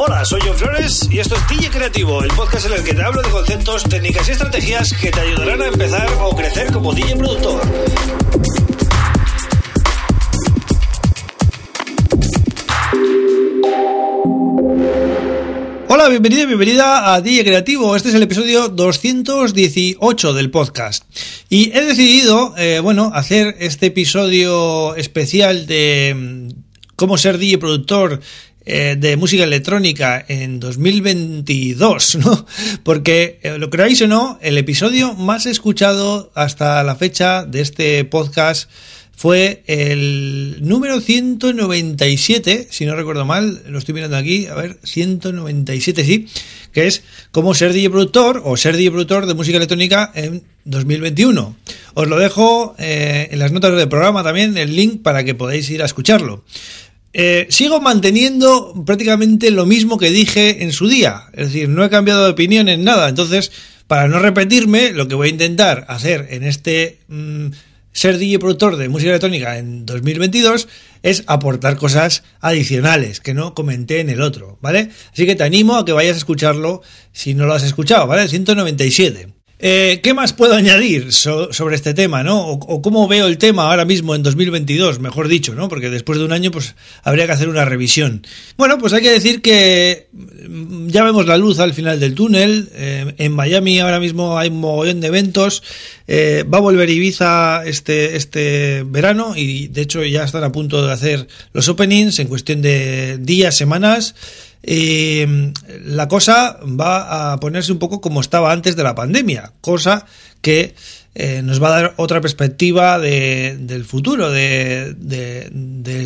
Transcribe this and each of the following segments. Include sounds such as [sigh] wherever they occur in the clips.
Hola, soy John Flores y esto es DJ Creativo, el podcast en el que te hablo de conceptos, técnicas y estrategias que te ayudarán a empezar o crecer como DJ productor. Hola, bienvenido y bienvenida a DJ Creativo. Este es el episodio 218 del podcast. Y he decidido, eh, bueno, hacer este episodio especial de mm, cómo ser DJ productor eh, de música electrónica en 2022, [laughs] ¿no? Porque, eh, lo creáis o no, el episodio más escuchado hasta la fecha de este podcast fue el número 197, si no recuerdo mal, lo estoy mirando aquí, a ver, 197 sí, que es cómo ser DJ o ser DJ productor de música electrónica en 2021. Os lo dejo eh, en las notas del programa también, el link para que podáis ir a escucharlo. Eh, sigo manteniendo prácticamente lo mismo que dije en su día, es decir, no he cambiado de opinión en nada, entonces, para no repetirme, lo que voy a intentar hacer en este... Mm, ser DJ productor de música electrónica en 2022 es aportar cosas adicionales que no comenté en el otro, ¿vale? Así que te animo a que vayas a escucharlo si no lo has escuchado, ¿vale? 197. Eh, ¿Qué más puedo añadir sobre este tema, no? O, cómo veo el tema ahora mismo en 2022, mejor dicho, ¿no? Porque después de un año, pues habría que hacer una revisión. Bueno, pues hay que decir que mm, ya vemos la luz al final del túnel. Eh, en Miami ahora mismo hay un mogollón de eventos. Eh, va a volver Ibiza este, este verano y de hecho ya están a punto de hacer los openings en cuestión de días, semanas. Eh, la cosa va a ponerse un poco como estaba antes de la pandemia, cosa que eh, nos va a dar otra perspectiva del futuro, de,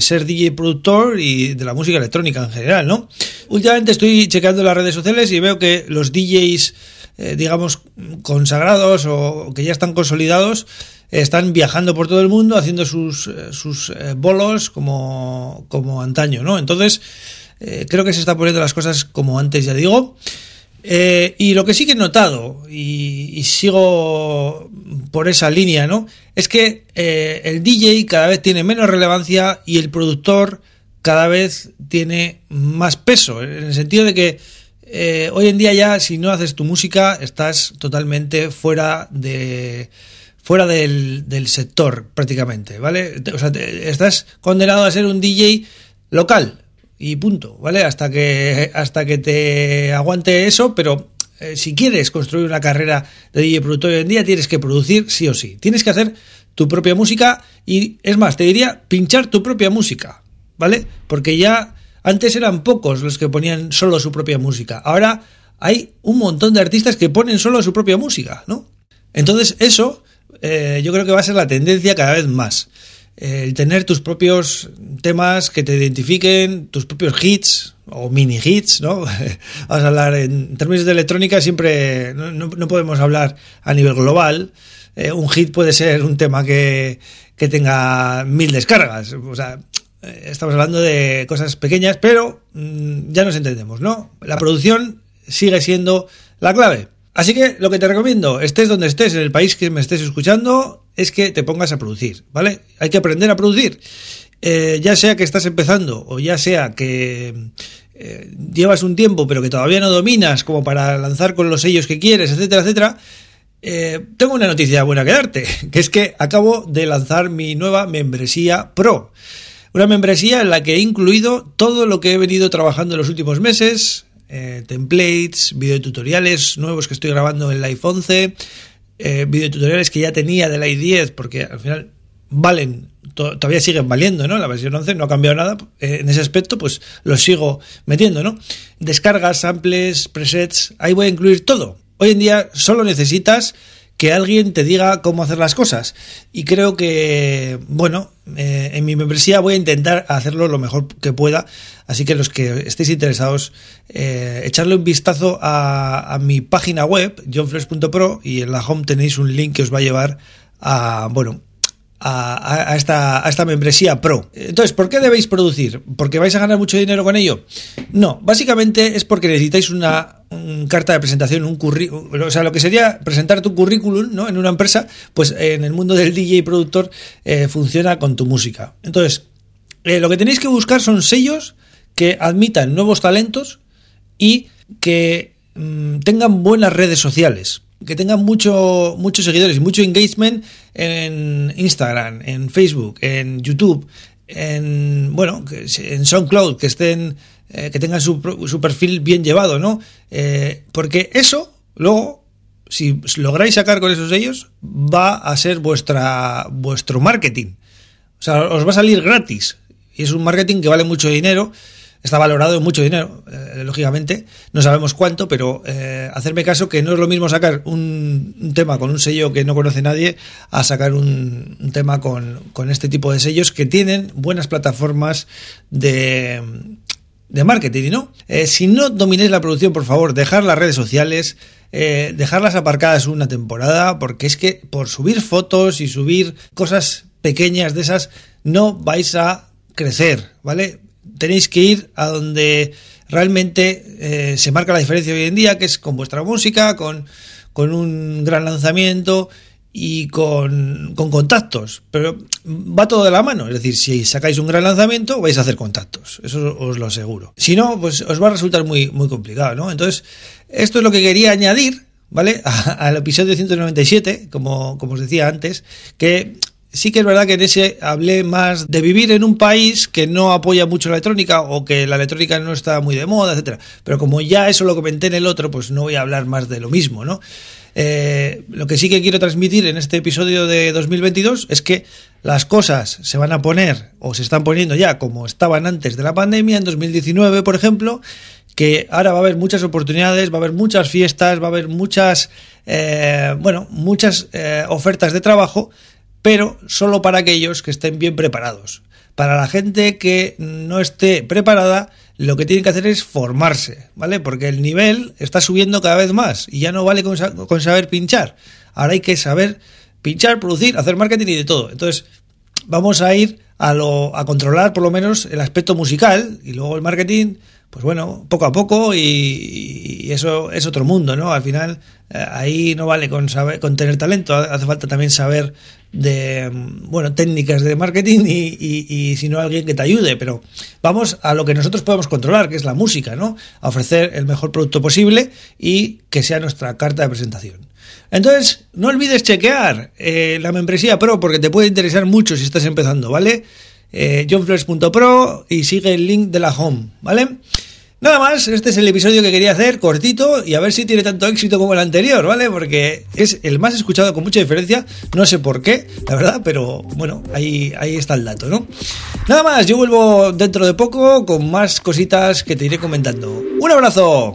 ser DJ productor y de la música electrónica en general, ¿no? Últimamente estoy checando las redes sociales y veo que los DJs, eh, digamos, consagrados o que ya están consolidados, están viajando por todo el mundo haciendo sus, sus bolos como, como antaño, ¿no? Entonces, eh, creo que se está poniendo las cosas como antes, ya digo. Eh, y lo que sí que he notado, y, sigo por esa línea, ¿no? Es que eh, el DJ cada vez tiene menos relevancia y el productor cada vez tiene más peso, en el sentido de que hoy en día ya si no haces tu música estás totalmente fuera de fuera del, del sector prácticamente, ¿vale? O sea, estás condenado a ser un DJ local, y punto, ¿vale? Hasta que, hasta que te aguante eso, pero eh, si quieres construir una carrera de DJ productor hoy en día, tienes que producir sí o sí. Tienes que hacer tu propia música y, es más, te diría pinchar tu propia música, ¿vale? Porque ya antes eran pocos los que ponían solo su propia música. Ahora hay un montón de artistas que ponen solo su propia música, ¿no? Entonces eso eh, yo creo que va a ser la tendencia cada vez más el tener tus propios temas que te identifiquen, tus propios hits o mini hits, ¿no? [laughs] Vamos a hablar en términos de electrónica, siempre no, podemos hablar a nivel global. Eh, un hit puede ser un tema que, que tenga mil descargas. O sea, eh, estamos hablando de cosas pequeñas, pero mm, ya nos entendemos, ¿no? La producción sigue siendo la clave. Así que lo que te recomiendo, estés donde estés, en el país que me estés escuchando, es que te pongas a producir, ¿vale? Hay que aprender a producir. Eh, ya sea que estás empezando o ya sea que eh, llevas un tiempo pero que todavía no dominas como para lanzar con los sellos que quieres, etcétera, etcétera, eh, tengo una noticia buena que darte, [laughs] que es que acabo de lanzar mi nueva membresía Pro. Una membresía en la que he incluido todo lo que he venido trabajando en los últimos meses, eh, templates, videotutoriales nuevos que estoy grabando en el iPhone 11, eh, videotutoriales que ya tenía del i10, porque al final valen, todavía siguen valiendo, ¿no? La versión 11 no ha cambiado nada eh, en ese aspecto, pues los sigo metiendo, ¿no? Descargas, samples, presets, ahí voy a incluir todo. Hoy en día solo necesitas que alguien te diga cómo hacer las cosas. Y creo que, bueno, eh, en mi membresía voy a intentar hacerlo lo mejor que pueda. Así que los que estéis interesados, eh, echarle un vistazo a, a mi página web, johnfresh.pro, y en la home tenéis un link que os va a llevar a, bueno, a, esta, a esta membresía pro. Entonces, ¿por qué debéis producir? ¿Porque vais a ganar mucho dinero con ello? No, básicamente es porque necesitáis una, carta de presentación, un currículum, o sea, lo que sería presentar tu currículum ¿no? en una empresa, pues en el mundo del DJ productor eh, funciona con tu música. Entonces, eh, lo que tenéis que buscar son sellos que admitan nuevos talentos y que mm, tengan buenas redes sociales, que tengan mucho, muchos seguidores y mucho engagement en Instagram, en Facebook, en YouTube, en bueno, en SoundCloud, que estén, eh, que tengan su, su, perfil bien llevado, ¿no? Eh, porque eso luego si lográis sacar con esos sellos, va a ser vuestra, vuestro marketing. O sea, os va a salir gratis. Y es un marketing que vale mucho dinero. Está valorado en mucho dinero, eh, lógicamente. No sabemos cuánto, pero hacerme caso que no es lo mismo sacar un, tema con un sello que no conoce nadie a sacar un, tema con, con, este tipo de sellos que tienen buenas plataformas de, de marketing, ¿no? Eh, si no dominéis la producción, por favor, dejar las redes sociales, eh, dejarlas aparcadas una temporada, porque es que por subir fotos y subir cosas pequeñas de esas, no vais a crecer, ¿vale? Tenéis que ir a donde realmente eh, se marca la diferencia hoy en día, que es con vuestra música, con, con un gran lanzamiento y con, contactos, pero va todo de la mano. Es decir, si sacáis un gran lanzamiento, vais a hacer contactos, eso os lo aseguro. Si no, pues os va a resultar muy, muy complicado, ¿no? Entonces, esto es lo que quería añadir, ¿vale? [laughs] al episodio 197, como, como os decía antes, que sí que es verdad que en ese hablé más de vivir en un país que no apoya mucho la electrónica o que la electrónica no está muy de moda, etcétera. Pero como ya eso lo comenté en el otro, pues no voy a hablar más de lo mismo, ¿no? Eh, lo que sí que quiero transmitir en este episodio de 2022 es que las cosas se van a poner o se están poniendo ya como estaban antes de la pandemia, en 2019, por ejemplo, que ahora va a haber muchas oportunidades, va a haber muchas fiestas, va a haber muchas, eh, bueno, muchas eh, ofertas de trabajo, pero solo para aquellos que estén bien preparados. Para la gente que no esté preparada, lo que tienen que hacer es formarse, ¿vale? Porque el nivel está subiendo cada vez más y ya no vale con, saber pinchar. Ahora hay que saber pinchar, producir, hacer marketing y de todo. Entonces, vamos a ir a, lo, a controlar por lo menos el aspecto musical y luego el marketing, pues bueno, poco a poco y, eso es otro mundo, ¿no? Al final, eh, ahí no vale con, saber, con tener talento, hace falta también saber de bueno técnicas de marketing y, y, si no alguien que te ayude. Pero vamos a lo que nosotros podemos controlar que es la música no a ofrecer el mejor producto posible y que sea nuestra carta de presentación. Entonces no olvides chequear eh, la membresía pro porque te puede interesar mucho si estás empezando vale eh, johnflores.pro y sigue el link de la home vale Nada más, este es el episodio que quería hacer, cortito, y a ver si tiene tanto éxito como el anterior, ¿vale? Porque es el más escuchado con mucha diferencia, no sé por qué, la verdad, pero bueno, ahí, ahí está el dato, ¿no? Nada más, yo vuelvo dentro de poco con más cositas que te iré comentando. ¡Un abrazo!